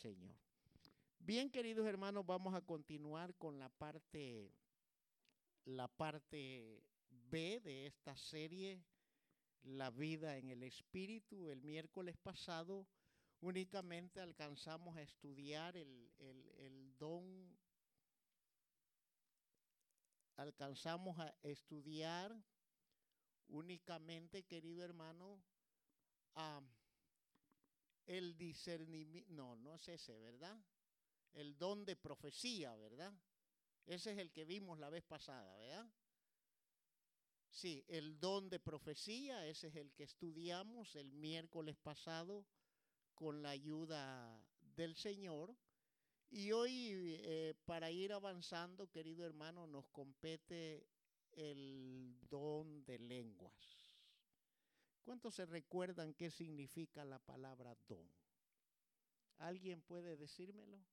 Señor. Bien, queridos hermanos, vamos a continuar con la parte, la parte B de esta serie, La vida en el Espíritu. El miércoles pasado únicamente alcanzamos a estudiar el, el don, alcanzamos a estudiar únicamente, querido hermano, el discernimiento, no, no es ese, ¿verdad? El don de profecía, ¿verdad? Ese es el que vimos la vez pasada, ¿verdad? Sí, el don de profecía, ese es el que estudiamos el miércoles pasado con la ayuda del Señor. Y hoy, eh, para ir avanzando, querido hermano, nos compete el don de lenguas. ¿Cuántos se recuerdan qué significa la palabra don? ¿Alguien puede decírmelo?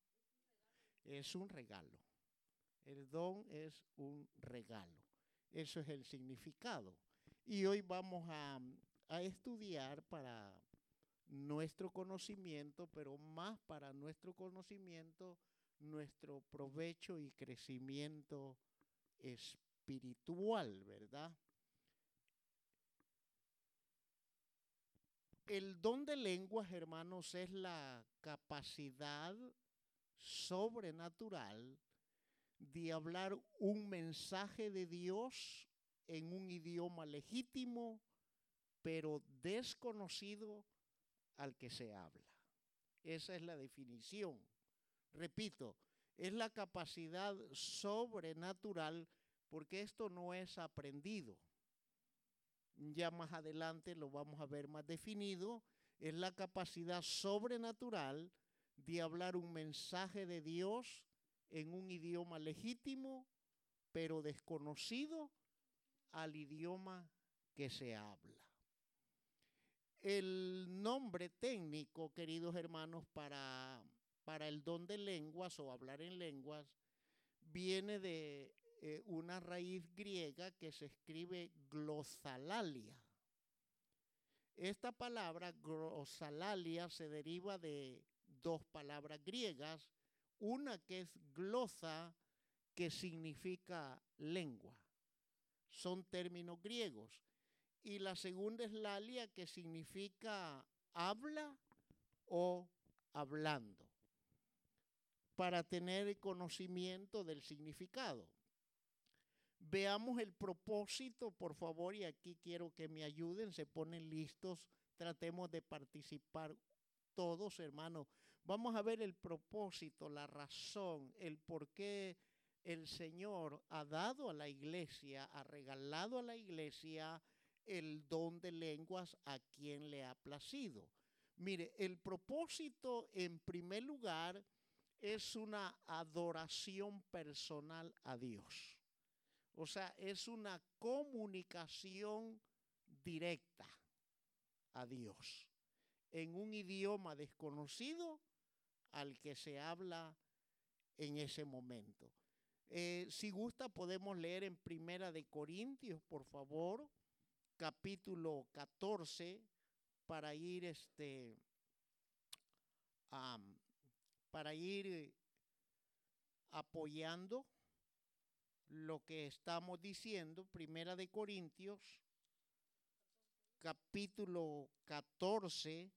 Es un regalo. El don es un regalo. Eso es el significado. Y hoy vamos a, a estudiar para nuestro conocimiento, pero más para nuestro conocimiento, nuestro provecho y crecimiento espiritual, ¿verdad? El don de lenguas, hermanos, es la capacidad sobrenatural de hablar un mensaje de Dios en un idioma legítimo, pero desconocido al que se habla. Esa es la definición. Repito, es la capacidad sobrenatural porque esto no es aprendido ya más adelante lo vamos a ver más definido, es la capacidad sobrenatural de hablar un mensaje de Dios en un idioma legítimo, pero desconocido al idioma que se habla. El nombre técnico, queridos hermanos, para, para el don de lenguas o hablar en lenguas, viene de eh, una raíz griega que se escribe glosalalia. Esta palabra glosalalia se deriva de dos palabras griegas, una que es glosa, que significa lengua. Son términos griegos. Y la segunda es lalia, que significa habla o hablando, para tener conocimiento del significado. Veamos el propósito, por favor, y aquí quiero que me ayuden, se ponen listos, tratemos de participar todos, hermanos. Vamos a ver el propósito, la razón, el por qué el Señor ha dado a la iglesia, ha regalado a la iglesia el don de lenguas a quien le ha placido. Mire, el propósito en primer lugar es una adoración personal a Dios. O sea, es una comunicación directa a Dios en un idioma desconocido al que se habla en ese momento. Eh, si gusta, podemos leer en Primera de Corintios, por favor, capítulo 14, para ir este, para ir apoyando lo que estamos diciendo, Primera de Corintios, capítulo 14,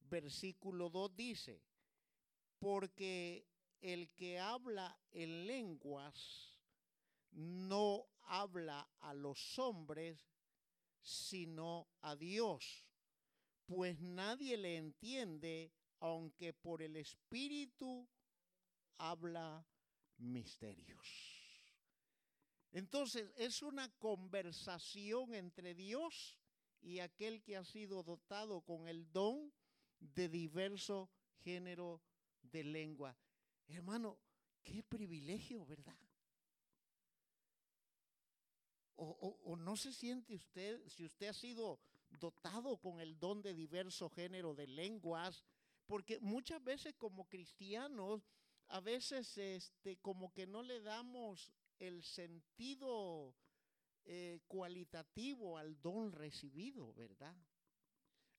versículo 2 dice, porque el que habla en lenguas no habla a los hombres, sino a Dios, pues nadie le entiende, aunque por el Espíritu habla misterios. Entonces es una conversación entre Dios y aquel que ha sido dotado con el don de diverso género de lengua. Hermano, qué privilegio, ¿verdad? O, no se siente usted, si usted ha sido dotado con el don de diverso género de lenguas, porque muchas veces como cristianos, a veces este, como que no le damos el sentido eh, cualitativo al don recibido, ¿verdad?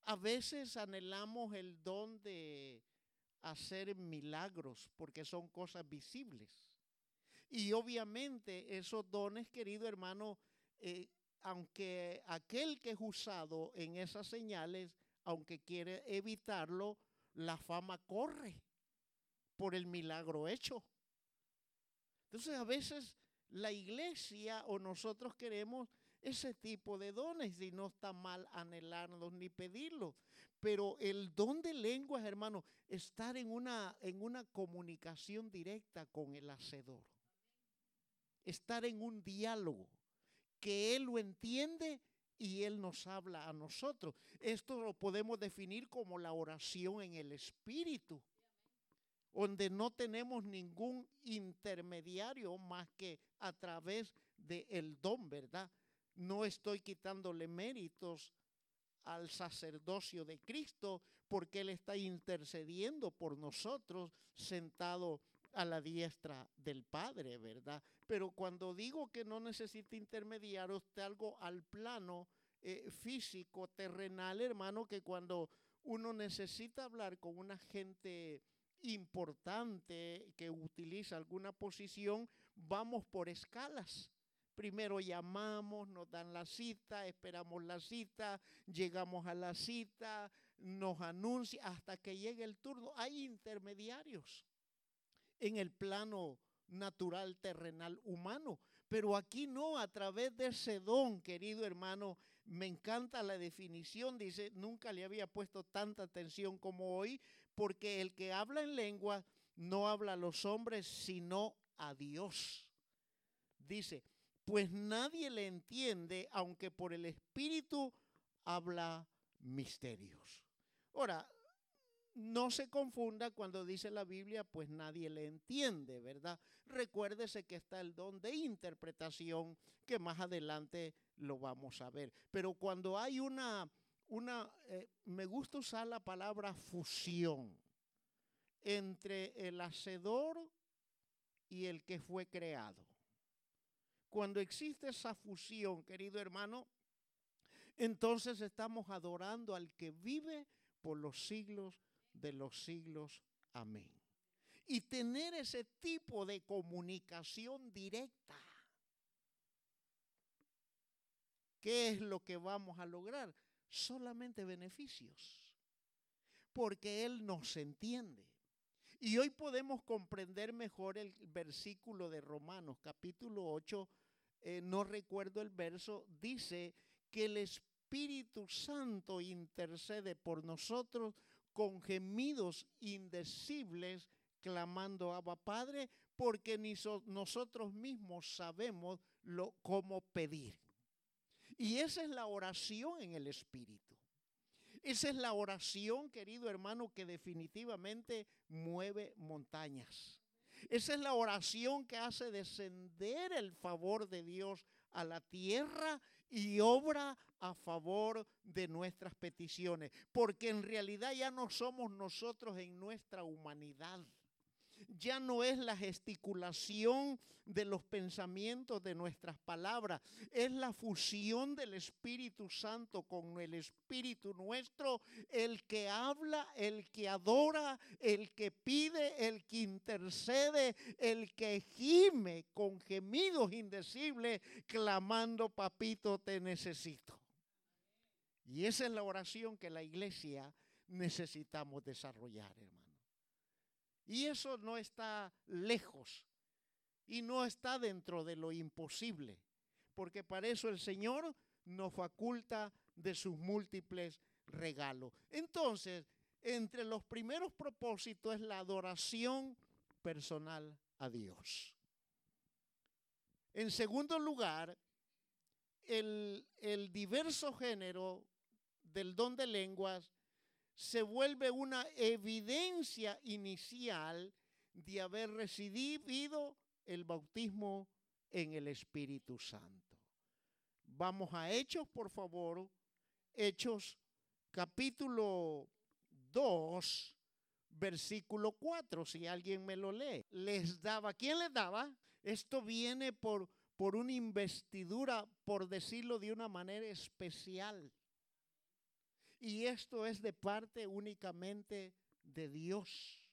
A veces anhelamos el don de hacer milagros porque son cosas visibles. Y obviamente esos dones, querido hermano, eh, aunque aquel que es usado en esas señales, aunque quiere evitarlo, la fama corre por el milagro hecho. Entonces a veces la iglesia o nosotros queremos ese tipo de dones y no está mal anhelarlos ni pedirlos. Pero el don de lenguas, hermano, estar en una, en una comunicación directa con el hacedor. Estar en un diálogo que Él lo entiende y Él nos habla a nosotros. Esto lo podemos definir como la oración en el Espíritu, donde no tenemos ningún intermediario más que a través del don, ¿verdad? No estoy quitándole méritos al sacerdocio de Cristo porque Él está intercediendo por nosotros sentado a la diestra del Padre, ¿verdad? Pero cuando digo que no necesita intermediarios, te algo al plano eh, físico, terrenal, hermano, que cuando uno necesita hablar con una gente importante que utiliza alguna posición, vamos por escalas. Primero llamamos, nos dan la cita, esperamos la cita, llegamos a la cita, nos anuncia hasta que llegue el turno. Hay intermediarios en el plano natural, terrenal, humano. Pero aquí no, a través de ese don, querido hermano, me encanta la definición, dice, nunca le había puesto tanta atención como hoy, porque el que habla en lengua no habla a los hombres, sino a Dios. Dice, pues nadie le entiende, aunque por el Espíritu habla misterios. Ahora, no se confunda cuando dice la Biblia, pues nadie le entiende, ¿verdad? Recuérdese que está el don de interpretación, que más adelante lo vamos a ver. Pero cuando hay una, una eh, me gusta usar la palabra fusión entre el hacedor y el que fue creado. Cuando existe esa fusión, querido hermano, entonces estamos adorando al que vive por los siglos de los siglos. Amén. Y tener ese tipo de comunicación directa. ¿Qué es lo que vamos a lograr? Solamente beneficios. Porque Él nos entiende. Y hoy podemos comprender mejor el versículo de Romanos, capítulo 8, eh, no recuerdo el verso, dice que el Espíritu Santo intercede por nosotros con gemidos indecibles, clamando a Padre, porque ni nosotros mismos sabemos cómo pedir. Y esa es la oración en el Espíritu. Esa es la oración, querido hermano, que definitivamente mueve montañas. Esa es la oración que hace descender el favor de Dios a la tierra y obra a favor de nuestras peticiones, porque en realidad ya no somos nosotros en nuestra humanidad ya no es la gesticulación de los pensamientos de nuestras palabras, es la fusión del Espíritu Santo con el Espíritu nuestro, el que habla, el que adora, el que pide, el que intercede, el que gime con gemidos indecibles, clamando, papito, te necesito. Y esa es la oración que la iglesia necesitamos desarrollar, hermano. Y eso no está lejos y no está dentro de lo imposible, porque para eso el Señor nos faculta de sus múltiples regalos. Entonces, entre los primeros propósitos es la adoración personal a Dios. En segundo lugar, el, el diverso género del don de lenguas se vuelve una evidencia inicial de haber recibido el bautismo en el Espíritu Santo. Vamos a Hechos, por favor. Hechos capítulo 2, versículo 4, si alguien me lo lee. Les daba, ¿quién les daba? Esto viene por, por una investidura, por decirlo de una manera especial. Y esto es de parte únicamente de Dios.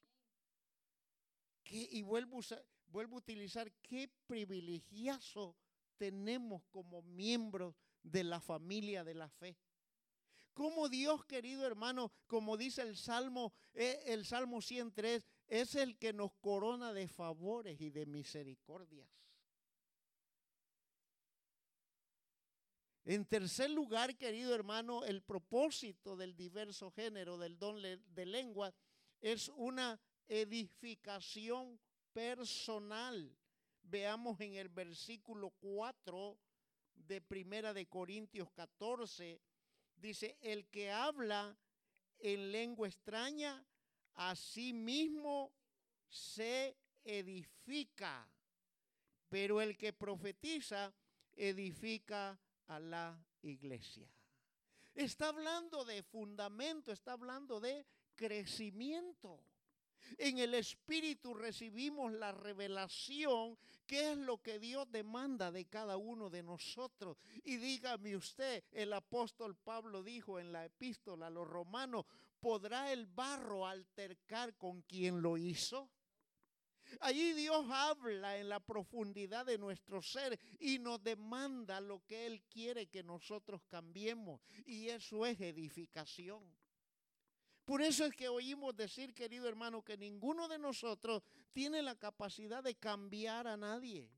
y vuelvo, vuelvo a utilizar, qué privilegiazo tenemos como miembros de la familia de la fe. Como Dios, querido hermano, como dice el Salmo, eh, el Salmo 103, es el que nos corona de favores y de misericordias. En tercer lugar, querido hermano, el propósito del diverso género del don de lengua es una edificación personal. Veamos en el versículo 4 de Primera de Corintios 14, dice, el que habla en lengua extraña, a sí mismo se edifica, pero el que profetiza edifica a la iglesia. Está hablando de fundamento, está hablando de crecimiento. En el Espíritu recibimos la revelación, que es lo que Dios demanda de cada uno de nosotros. Y dígame usted, el apóstol Pablo dijo en la epístola a los romanos, ¿podrá el barro altercar con quien lo hizo? Allí Dios habla en la profundidad de nuestro ser y nos demanda lo que Él quiere que nosotros cambiemos. Y eso es edificación. Por eso es que oímos decir, querido hermano, que ninguno de nosotros tiene la capacidad de cambiar a nadie.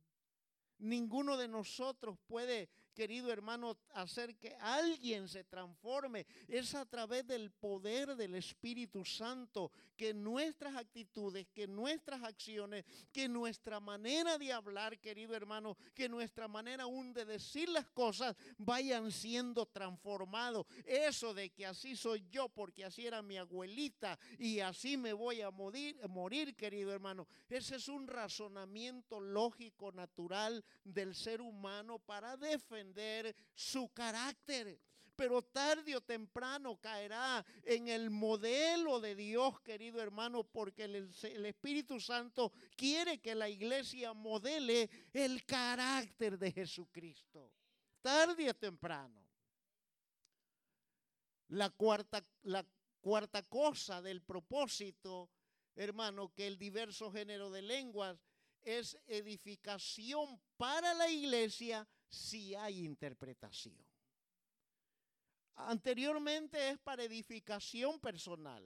Ninguno de nosotros puede querido hermano, hacer que alguien se transforme. Es a través del poder del Espíritu Santo que nuestras actitudes, que nuestras acciones, que nuestra manera de hablar, querido hermano, que nuestra manera aún de decir las cosas vayan siendo transformados. Eso de que así soy yo porque así era mi abuelita y así me voy a morir, querido hermano. Ese es un razonamiento lógico, natural del ser humano para defender su carácter. Pero tarde o temprano caerá en el modelo de Dios, querido hermano, porque el, el Espíritu Santo quiere que la iglesia modele el carácter de Jesucristo. Tarde o temprano. La cuarta, la cuarta cosa del propósito, hermano, que el diverso género de lenguas es edificación para la iglesia si hay interpretación. Anteriormente es para edificación personal.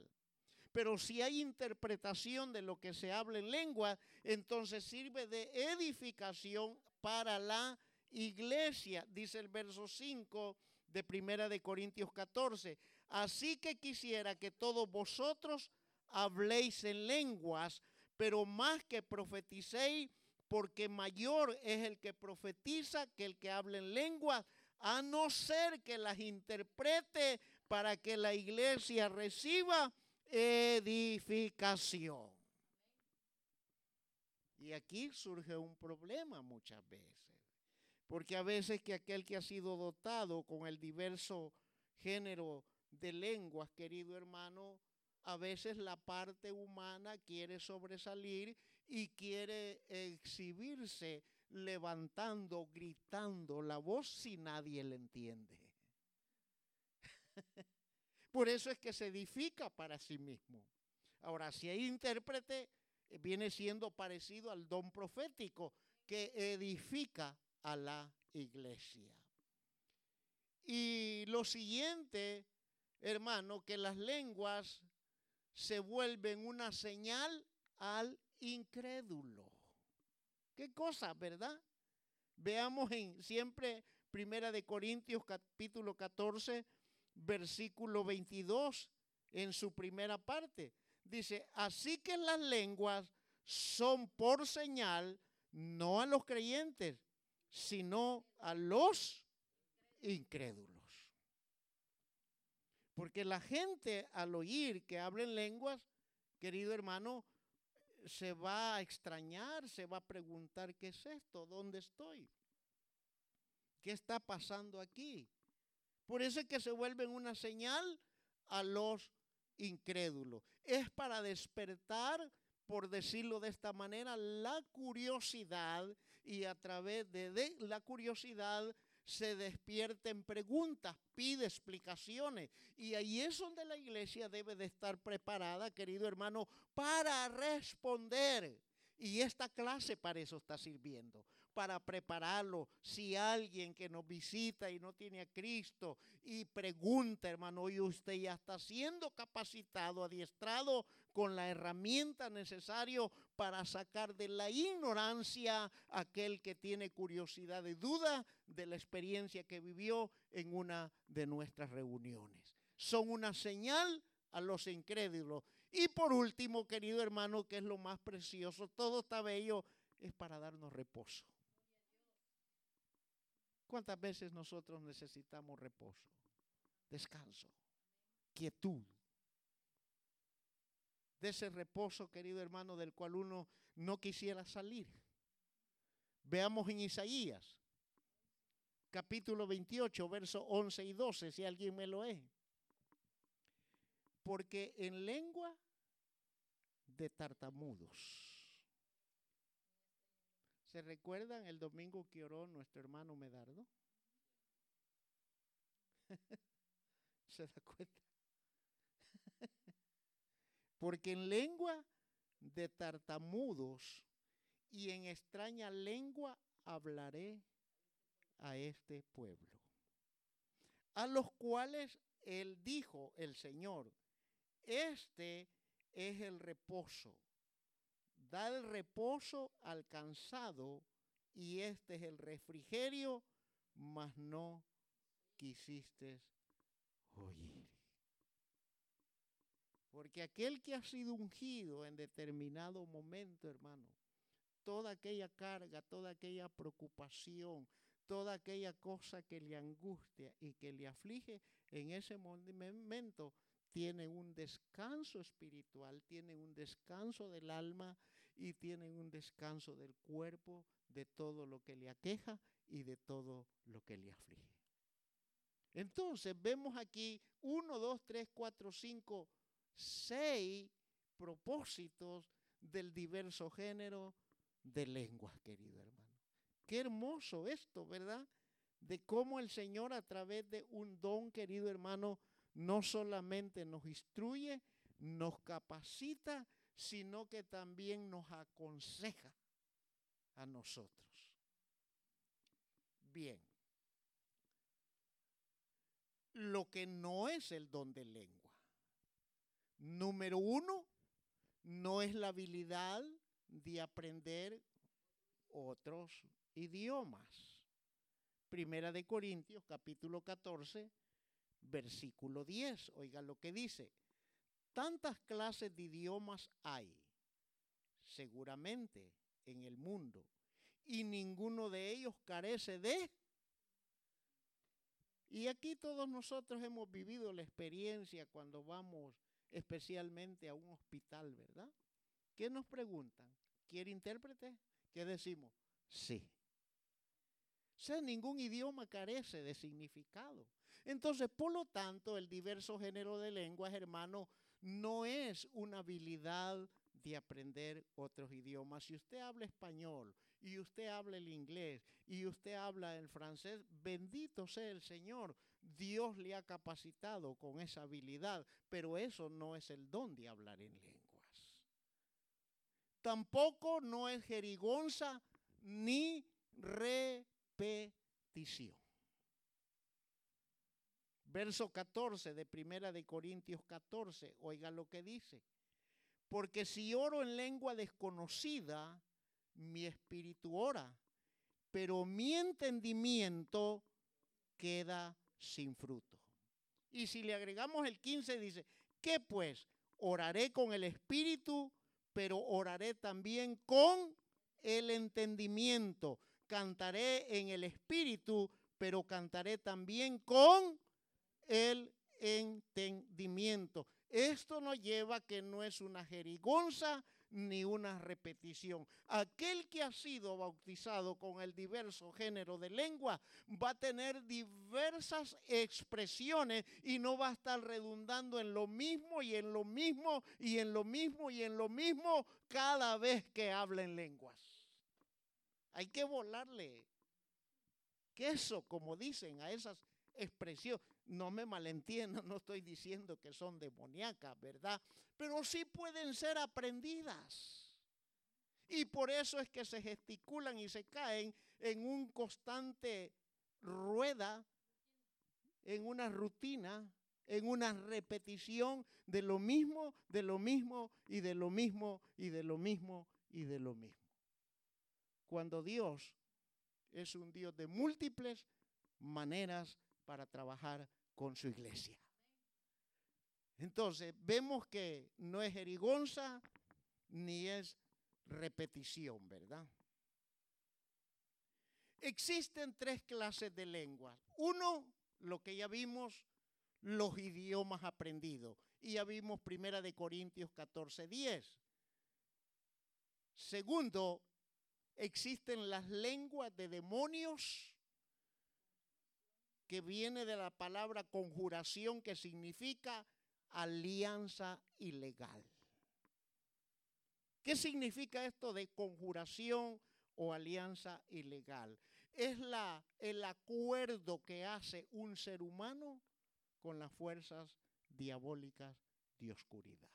Pero si hay interpretación de lo que se habla en lengua, entonces sirve de edificación para la iglesia, dice el verso 5 de Primera de Corintios 14. Así que quisiera que todos vosotros habléis en lenguas, pero más que profeticéis, porque mayor es el que profetiza que el que habla en lengua, a no ser que las interprete para que la iglesia reciba edificación. Y aquí surge un problema muchas veces, porque a veces que aquel que ha sido dotado con el diverso género de lenguas, querido hermano, a veces la parte humana quiere sobresalir y quiere exhibirse levantando, gritando la voz si nadie le entiende. Por eso es que se edifica para sí mismo. Ahora, si hay intérprete, eh, viene siendo parecido al don profético que edifica a la iglesia. Y lo siguiente, hermano, que las lenguas se vuelven una señal al incrédulo. ¿Qué cosa, verdad? Veamos en siempre Primera de Corintios capítulo 14, versículo 22 en su primera parte. Dice, así que las lenguas son por señal no a los creyentes, sino a los incrédulos. Porque la gente al oír que hablen lenguas, querido hermano, se va a extrañar, se va a preguntar, ¿qué es esto? ¿Dónde estoy? ¿Qué está pasando aquí? Por eso es que se vuelven una señal a los incrédulos. Es para despertar, por decirlo de esta manera, la curiosidad y a través de, de la curiosidad se despierten preguntas, pide explicaciones. Y ahí es donde la iglesia debe de estar preparada, querido hermano, para responder. Y esta clase para eso está sirviendo, para prepararlo. Si alguien que nos visita y no tiene a Cristo y pregunta, hermano, y usted ya está siendo capacitado, adiestrado con la herramienta necesaria para sacar de la ignorancia aquel que tiene curiosidad y duda de la experiencia que vivió en una de nuestras reuniones. Son una señal a los incrédulos. Y por último, querido hermano, que es lo más precioso, todo está bello, es para darnos reposo. ¿Cuántas veces nosotros necesitamos reposo? Descanso, quietud. De ese reposo, querido hermano, del cual uno no quisiera salir. Veamos en Isaías, capítulo 28, versos 11 y 12, si alguien me lo es. Porque en lengua de tartamudos. ¿Se recuerdan el domingo que oró nuestro hermano Medardo? ¿Se da cuenta? Porque en lengua de tartamudos y en extraña lengua hablaré a este pueblo, a los cuales él dijo, el Señor, este es el reposo. Da el reposo al cansado y este es el refrigerio, mas no quisiste oír. Porque aquel que ha sido ungido en determinado momento, hermano, toda aquella carga, toda aquella preocupación, toda aquella cosa que le angustia y que le aflige, en ese momento tiene un descanso espiritual, tiene un descanso del alma y tiene un descanso del cuerpo de todo lo que le aqueja y de todo lo que le aflige. Entonces vemos aquí uno, dos, tres, cuatro, cinco, seis propósitos del diverso género de lenguas, querido hermano. Qué hermoso esto, ¿verdad? De cómo el Señor a través de un don, querido hermano, no solamente nos instruye, nos capacita, sino que también nos aconseja a nosotros. Bien. Lo que no es el don de lengua. Número uno, no es la habilidad de aprender otros idiomas. Primera de Corintios capítulo 14, versículo 10. Oiga lo que dice. Tantas clases de idiomas hay, seguramente, en el mundo, y ninguno de ellos carece de... Y aquí todos nosotros hemos vivido la experiencia cuando vamos especialmente a un hospital, ¿verdad? ¿Qué nos preguntan? ¿Quiere intérprete? ¿Qué decimos? Sí. O sea, ningún idioma carece de significado. Entonces, por lo tanto, el diverso género de lenguas, hermano, no es una habilidad de aprender otros idiomas. Si usted habla español y usted habla el inglés y usted habla el francés, bendito sea el Señor. Dios le ha capacitado con esa habilidad, pero eso no es el don de hablar en lenguas. Tampoco no es jerigonza ni repetición. Verso 14 de Primera de Corintios 14, oiga lo que dice. Porque si oro en lengua desconocida, mi espíritu ora, pero mi entendimiento queda sin fruto. Y si le agregamos el 15, dice, ¿qué pues? Oraré con el espíritu, pero oraré también con el entendimiento. Cantaré en el espíritu, pero cantaré también con el entendimiento. Esto nos lleva que no es una jerigonza ni una repetición. Aquel que ha sido bautizado con el diverso género de lengua va a tener diversas expresiones y no va a estar redundando en lo mismo y en lo mismo y en lo mismo y en lo mismo cada vez que habla en lenguas. Hay que volarle queso, como dicen, a esas expresiones no me malentiendan, no estoy diciendo que son demoníacas, ¿verdad? Pero sí pueden ser aprendidas. Y por eso es que se gesticulan y se caen en un constante rueda, en una rutina, en una repetición de lo mismo, de lo mismo y de lo mismo y de lo mismo y de lo mismo. Cuando Dios es un Dios de múltiples maneras para trabajar con su iglesia. Entonces, vemos que no es jerigonza ni es repetición, ¿verdad? Existen tres clases de lenguas. Uno, lo que ya vimos, los idiomas aprendidos. Y ya vimos Primera de Corintios 14, 10. Segundo, existen las lenguas de demonios, que viene de la palabra conjuración, que significa alianza ilegal. ¿Qué significa esto de conjuración o alianza ilegal? Es la, el acuerdo que hace un ser humano con las fuerzas diabólicas de oscuridad.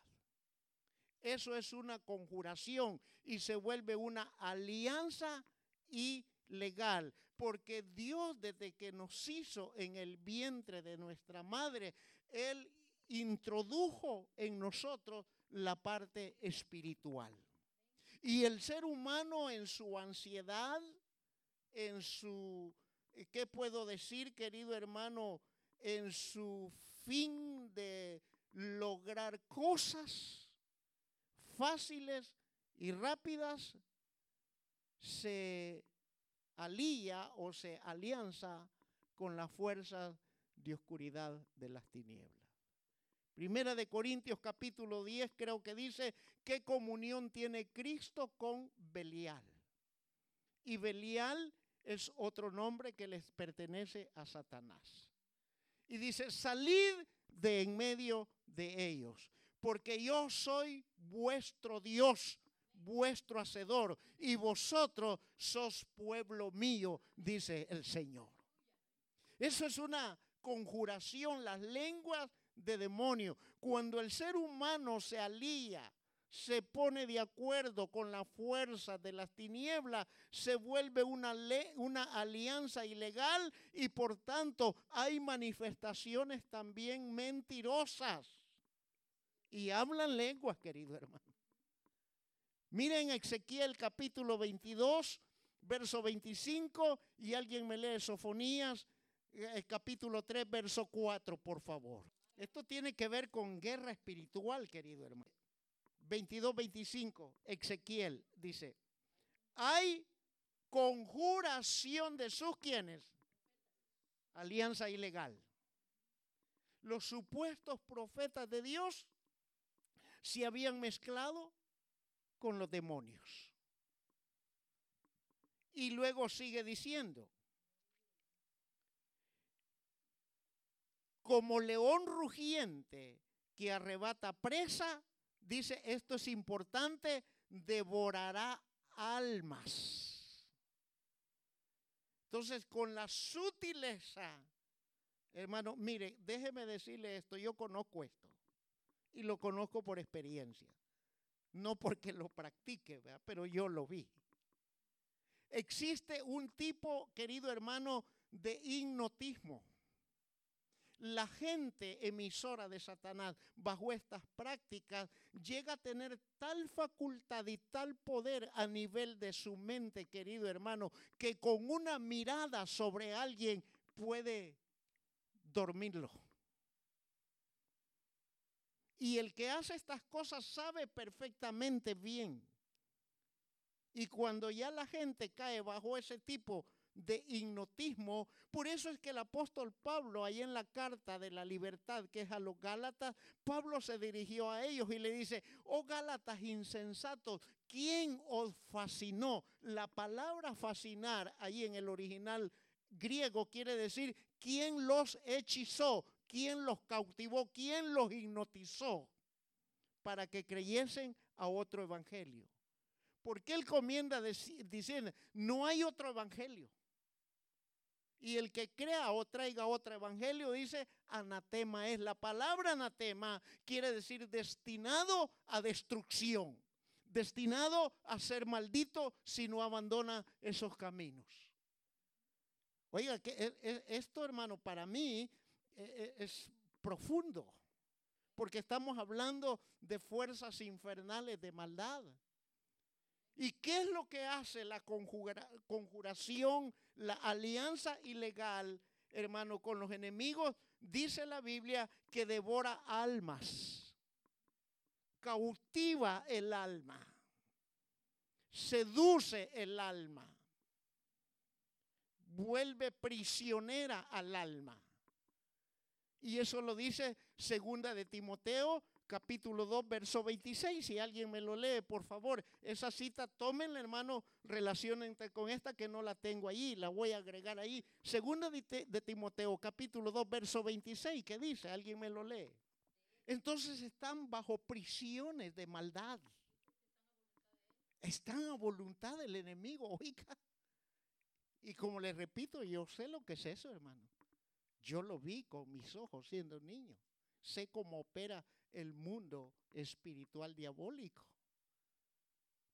Eso es una conjuración y se vuelve una alianza ilegal, porque Dios desde que nos hizo en el vientre de nuestra madre, Él introdujo en nosotros la parte espiritual. Y el ser humano en su ansiedad, en su, ¿qué puedo decir, querido hermano? En su fin de lograr cosas fáciles y rápidas, se alía o se alianza con las fuerzas de oscuridad de las tinieblas. Primera de Corintios capítulo 10 creo que dice, ¿qué comunión tiene Cristo con Belial? Y Belial es otro nombre que les pertenece a Satanás. Y dice, salid de en medio de ellos, porque yo soy vuestro Dios, vuestro hacedor, y vosotros sos pueblo mío, dice el Señor. Eso es una conjuración, las lenguas de demonio. Cuando el ser humano se alía, se pone de acuerdo con la fuerza de las tinieblas, se vuelve una, una alianza ilegal y por tanto hay manifestaciones también mentirosas. Y hablan lenguas, querido hermano. Miren Ezequiel capítulo 22, verso 25, y alguien me lee Sofonías, eh, capítulo 3, verso 4, por favor. Esto tiene que ver con guerra espiritual, querido hermano. 22, 25, Ezequiel dice, hay conjuración de sus quienes, alianza ilegal. Los supuestos profetas de Dios se habían mezclado con los demonios. Y luego sigue diciendo, como león rugiente que arrebata presa, dice, esto es importante, devorará almas. Entonces, con la sutileza, hermano, mire, déjeme decirle esto, yo conozco esto y lo conozco por experiencia, no porque lo practique, pero yo lo vi. Existe un tipo, querido hermano, de hipnotismo la gente emisora de Satanás bajo estas prácticas llega a tener tal facultad y tal poder a nivel de su mente, querido hermano, que con una mirada sobre alguien puede dormirlo. Y el que hace estas cosas sabe perfectamente bien. Y cuando ya la gente cae bajo ese tipo de hipnotismo. Por eso es que el apóstol Pablo, ahí en la carta de la libertad que es a los Gálatas, Pablo se dirigió a ellos y le dice, oh Gálatas insensatos, ¿quién os fascinó? La palabra fascinar ahí en el original griego quiere decir, ¿quién los hechizó? ¿Quién los cautivó? ¿Quién los hipnotizó? Para que creyesen a otro evangelio. Porque él comienza diciendo, no hay otro evangelio. Y el que crea o traiga otro evangelio dice anatema es. La palabra anatema quiere decir destinado a destrucción, destinado a ser maldito si no abandona esos caminos. Oiga, que e, e, esto hermano para mí es profundo, porque estamos hablando de fuerzas infernales de maldad. ¿Y qué es lo que hace la conjuración, la alianza ilegal, hermano, con los enemigos? Dice la Biblia que devora almas, cautiva el alma, seduce el alma, vuelve prisionera al alma. Y eso lo dice segunda de Timoteo capítulo 2, verso 26. Si alguien me lo lee, por favor, esa cita, tómenla, hermano, relacionen con esta que no la tengo ahí, la voy a agregar ahí. Segunda de, Timoteo, capítulo 2, verso 26, ¿qué dice? Alguien me lo lee. Entonces están bajo prisiones de maldad. Están a voluntad del enemigo, oiga. Y como les repito, yo sé lo que es eso, hermano. Yo lo vi con mis ojos siendo niño. Sé cómo opera el mundo espiritual diabólico.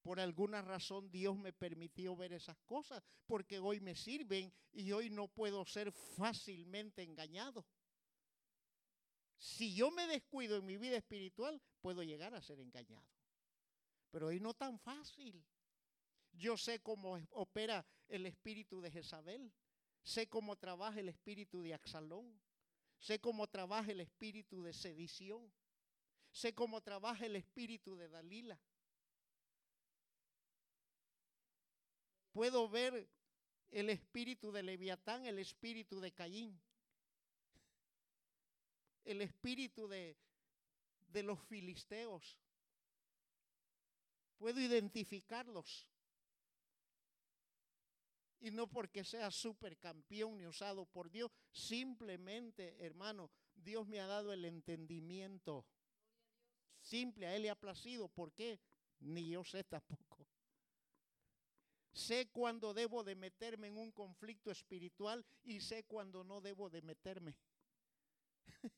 Por alguna razón Dios me permitió ver esas cosas porque hoy me sirven y hoy no puedo ser fácilmente engañado. Si yo me descuido en mi vida espiritual, puedo llegar a ser engañado. Pero hoy no tan fácil. Yo sé cómo opera el espíritu de Jezabel. Sé cómo trabaja el espíritu de Axalón. Sé cómo trabaja el espíritu de sedición. Sé cómo trabaja el espíritu de Dalila. Puedo ver el espíritu de Leviatán, el espíritu de Caín, el espíritu de, de los filisteos. Puedo identificarlos. Y no porque sea supercampeón ni usado por Dios, simplemente, hermano, Dios me ha dado el entendimiento simple, a Él le ha placido. ¿Por qué? Ni yo sé tampoco. Sé cuando debo de meterme en un conflicto espiritual y sé cuando no debo de meterme.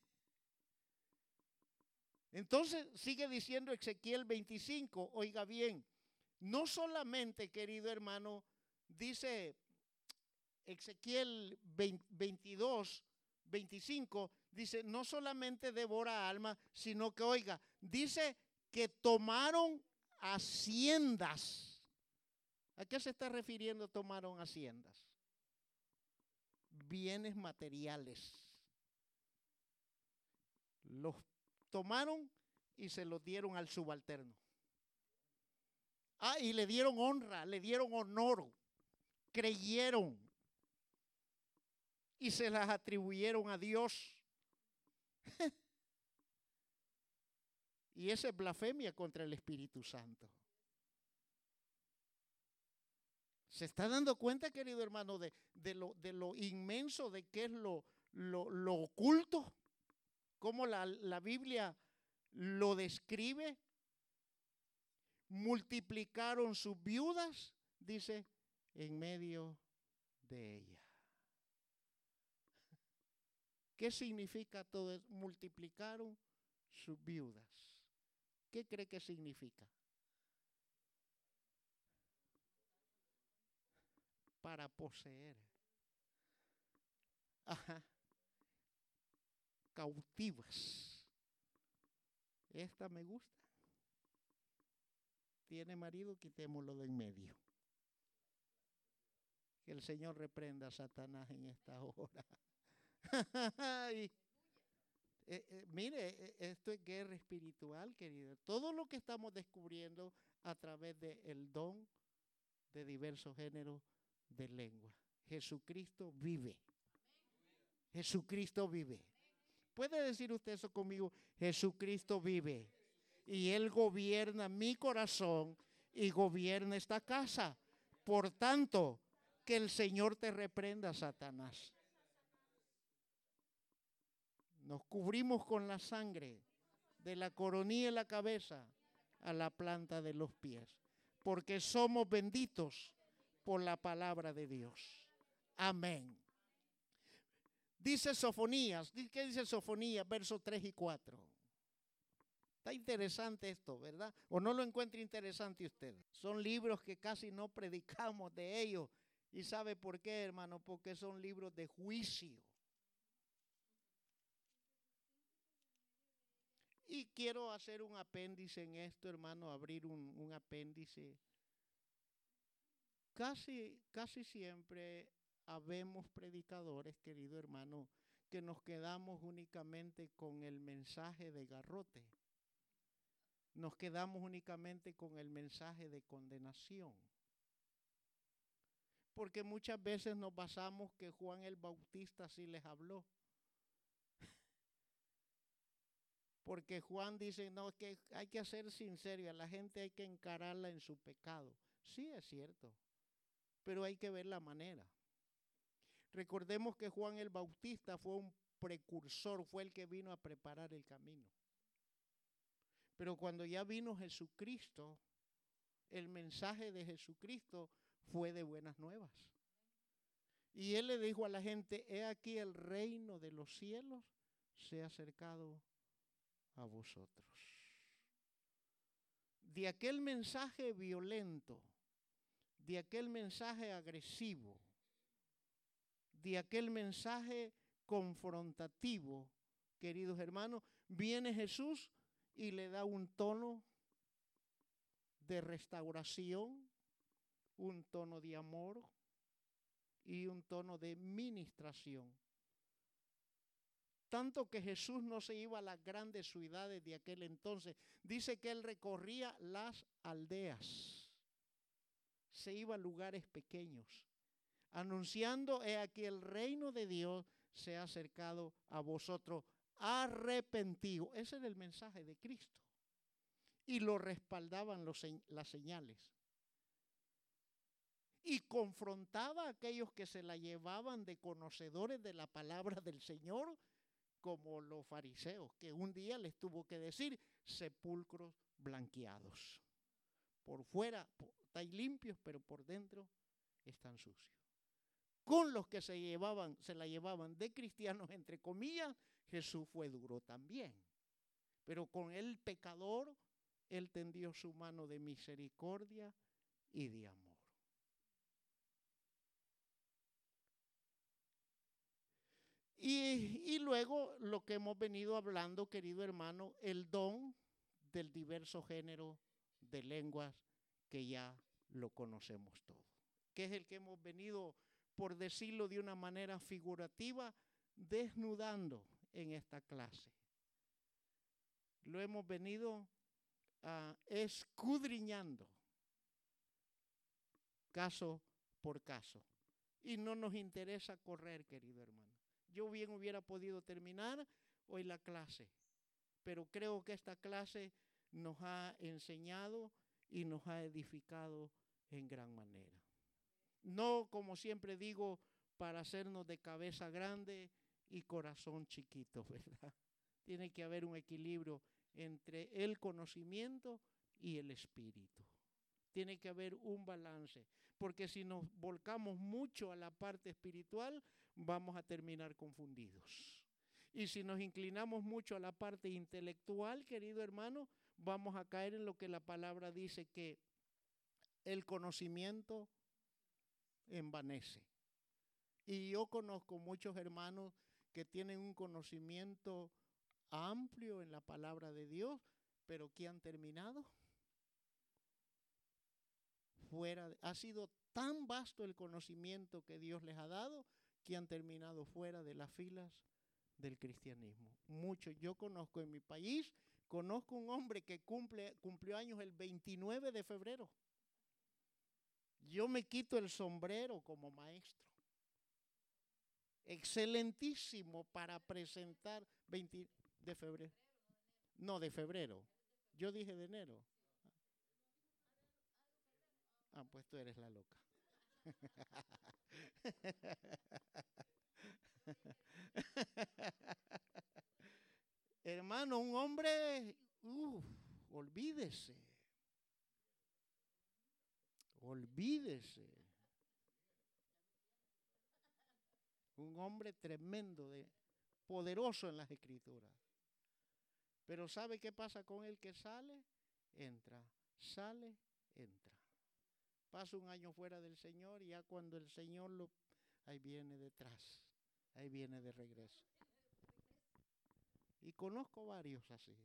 Entonces sigue diciendo Ezequiel 25, oiga bien, no solamente, querido hermano, dice Ezequiel 22, 25, dice, no solamente devora alma, sino que, oiga, dice que tomaron haciendas. ¿A qué se está refiriendo tomaron haciendas? Bienes materiales. Los tomaron y se los dieron al subalterno. Ah, y le dieron honra, le dieron honor, creyeron y se las atribuyeron a Dios. y esa es blasfemia contra el Espíritu Santo. ¿Se está dando cuenta, querido hermano, de, lo, de lo, inmenso de qué es lo, lo, oculto? ¿Cómo la, la Biblia lo describe? Multiplicaron sus viudas, dice, en medio de ella. ¿Qué significa todo eso? Multiplicaron sus viudas. ¿Qué cree que significa? Para poseer. Ajá. Cautivas. Esta me gusta. Tiene marido, quitémoslo de en medio. Que el Señor reprenda a Satanás en esta hora. Eh, eh, mire, eh, esto es guerra espiritual, querido. Todo lo que estamos descubriendo a través del don de diversos géneros de lengua. Jesucristo vive. Jesucristo vive. ¿Puede decir usted eso conmigo? Jesucristo vive. Y Él gobierna mi corazón y gobierna esta casa. Por tanto, que el Señor te reprenda, Satanás. Nos cubrimos con la sangre de la coronilla de la cabeza a la planta de los pies, porque somos benditos por la palabra de Dios. Amén. Dice Sofonías, ¿qué dice Sofonías? Versos 3 y 4. Está interesante esto, ¿verdad? ¿O no lo encuentra interesante usted? Son libros que casi no predicamos de ellos. ¿Y sabe por qué, hermano? Porque son libros de juicio. Y quiero hacer un apéndice en esto, hermano, abrir un, un apéndice. Casi, casi siempre habemos predicadores, querido hermano, que nos quedamos únicamente con el mensaje de garrote. Nos quedamos únicamente con el mensaje de condenación. Porque muchas veces nos basamos que Juan el Bautista sí les habló. Porque Juan dice, no, que hay que ser sincero, a la gente hay que encararla en su pecado. Sí, es cierto, pero hay que ver la manera. Recordemos que Juan el Bautista fue un precursor, fue el que vino a preparar el camino. Pero cuando ya vino Jesucristo, el mensaje de Jesucristo fue de buenas nuevas. Y él le dijo a la gente, he aquí el reino de los cielos se ha acercado a vosotros. De aquel mensaje violento, de aquel mensaje agresivo, de aquel mensaje confrontativo, queridos hermanos, viene Jesús y le da un tono de restauración, un tono de amor y un tono de ministración. Tanto que Jesús no se iba a las grandes ciudades de aquel entonces. Dice que él recorría las aldeas. Se iba a lugares pequeños. Anunciando, he aquí el reino de Dios se ha acercado a vosotros. Arrepentido. Ese era el mensaje de Cristo. Y lo respaldaban las señales. Y confrontaba a aquellos que se la llevaban de conocedores de la palabra del Señor como los fariseos, que un día les tuvo que decir sepulcros blanqueados. Por fuera están limpios, pero por dentro están sucios. Con los que se llevaban, se la llevaban de cristianos, entre comillas, Jesús fue duro también. Pero con el pecador, él tendió su mano de misericordia y de amor. Y, luego lo que hemos venido hablando, querido hermano, el don del diverso género de lenguas que ya lo conocemos todo, que es el que hemos venido, por decirlo de una manera figurativa, desnudando en esta clase. Lo hemos venido uh, escudriñando caso por caso. Y no nos interesa correr, querido hermano. Yo bien hubiera podido terminar hoy la clase, pero creo que esta clase nos ha enseñado y nos ha edificado en gran manera. No, como siempre digo, para hacernos de cabeza grande y corazón chiquito, ¿verdad? Tiene que haber un equilibrio entre el conocimiento y el espíritu. Tiene que haber un balance, porque si nos volcamos mucho a la parte espiritual, vamos a terminar confundidos. Y si nos inclinamos mucho a la parte intelectual, querido hermano, vamos a caer en lo que la palabra dice que el conocimiento envanece. Y yo conozco muchos hermanos que tienen un conocimiento amplio en la palabra de Dios, pero que han terminado fuera. ha sido tan vasto el conocimiento que Dios les ha dado que han terminado fuera de las filas del cristianismo. Muchos, yo conozco en mi país, conozco un hombre que cumplió años el 29 de febrero. Yo me quito el sombrero como maestro. Excelentísimo para presentar 20 de febrero. No, de febrero. Yo dije de enero. Ah, pues tú eres la loca. Hermano, un hombre, olvídese. Olvídese. Un hombre tremendo, de, poderoso en las escrituras. Pero ¿sabe qué pasa con el que sale? Entra, sale, entra. Pasa un año fuera del Señor y ya cuando el Señor lo... Ahí viene detrás, ahí viene de regreso. Y conozco varios así.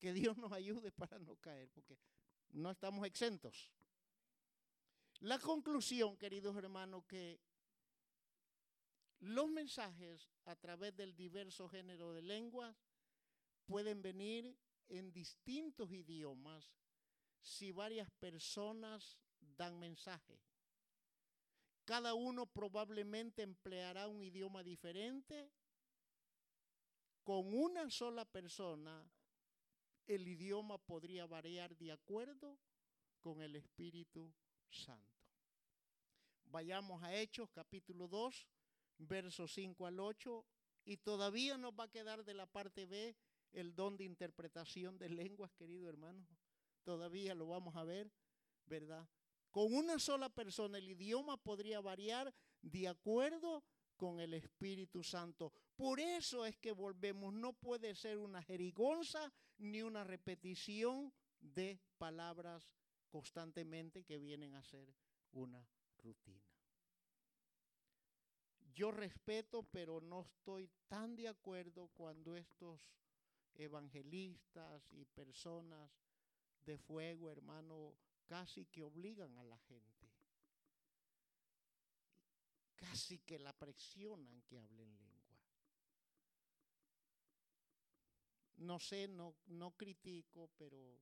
Que Dios nos ayude para no caer, porque no estamos exentos. La conclusión, queridos hermanos, que los mensajes a través del diverso género de lenguas pueden venir en distintos idiomas si varias personas dan mensaje. Cada uno probablemente empleará un idioma diferente. Con una sola persona, el idioma podría variar de acuerdo con el Espíritu Santo. Vayamos a Hechos capítulo 2, versos 5 al 8, y todavía nos va a quedar de la parte B el don de interpretación de lenguas, querido hermano. Todavía lo vamos a ver, ¿verdad? Con una sola persona el idioma podría variar de acuerdo con el Espíritu Santo. Por eso es que volvemos, no puede ser una jerigonza ni una repetición de palabras constantemente que vienen a ser una rutina. Yo respeto, pero no estoy tan de acuerdo cuando estos evangelistas y personas de fuego, hermano, casi que obligan a la gente. Casi que la presionan que hablen lengua. No sé, no, no critico, pero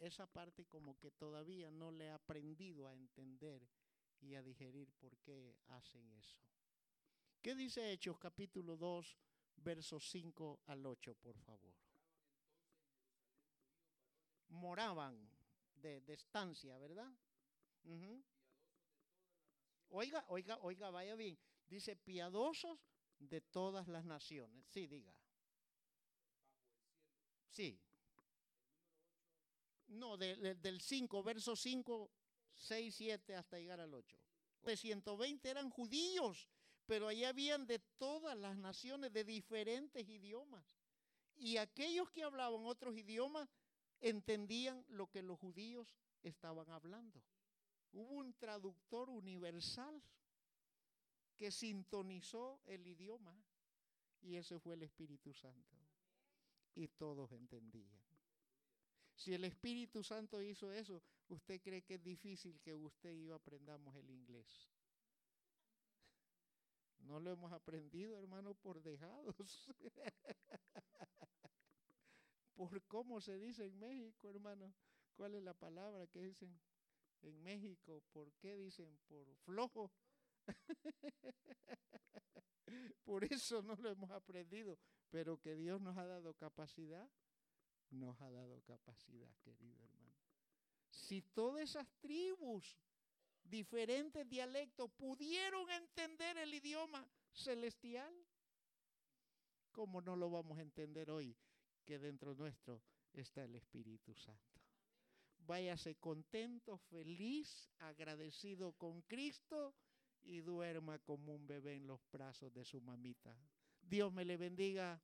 esa parte como que todavía no le he aprendido a entender y a digerir por qué hacen eso. ¿Qué dice Hechos capítulo 2, versos 5 al 8, por favor? Moraban de, estancia, ¿verdad? Oiga, oiga, oiga, vaya bien. Dice piadosos de todas las naciones. Sí, diga. Sí. No, del 5, verso 5, 6, 7 hasta llegar al 8. De 120 eran judíos, pero allí habían de todas las naciones, de diferentes idiomas. Y aquellos que hablaban otros idiomas entendían lo que los judíos estaban hablando. Hubo un traductor universal que sintonizó el idioma y ese fue el Espíritu Santo. Y todos entendían. Si el Espíritu Santo hizo eso, ¿usted cree que es difícil que usted y yo aprendamos el inglés? No lo hemos aprendido, hermano, por dejados. por cómo se dice en México, hermano. ¿Cuál es la palabra que dicen en México? ¿Por qué dicen por flojo? por eso no lo hemos aprendido, pero que Dios nos ha dado capacidad, nos ha dado capacidad, querido hermano. Si todas esas tribus, diferentes dialectos, pudieron entender el idioma celestial, ¿cómo no lo vamos a entender hoy? Que dentro nuestro está el Espíritu Santo. Váyase contento, feliz, agradecido con Cristo y duerma como un bebé en los brazos de su mamita. Dios me le bendiga.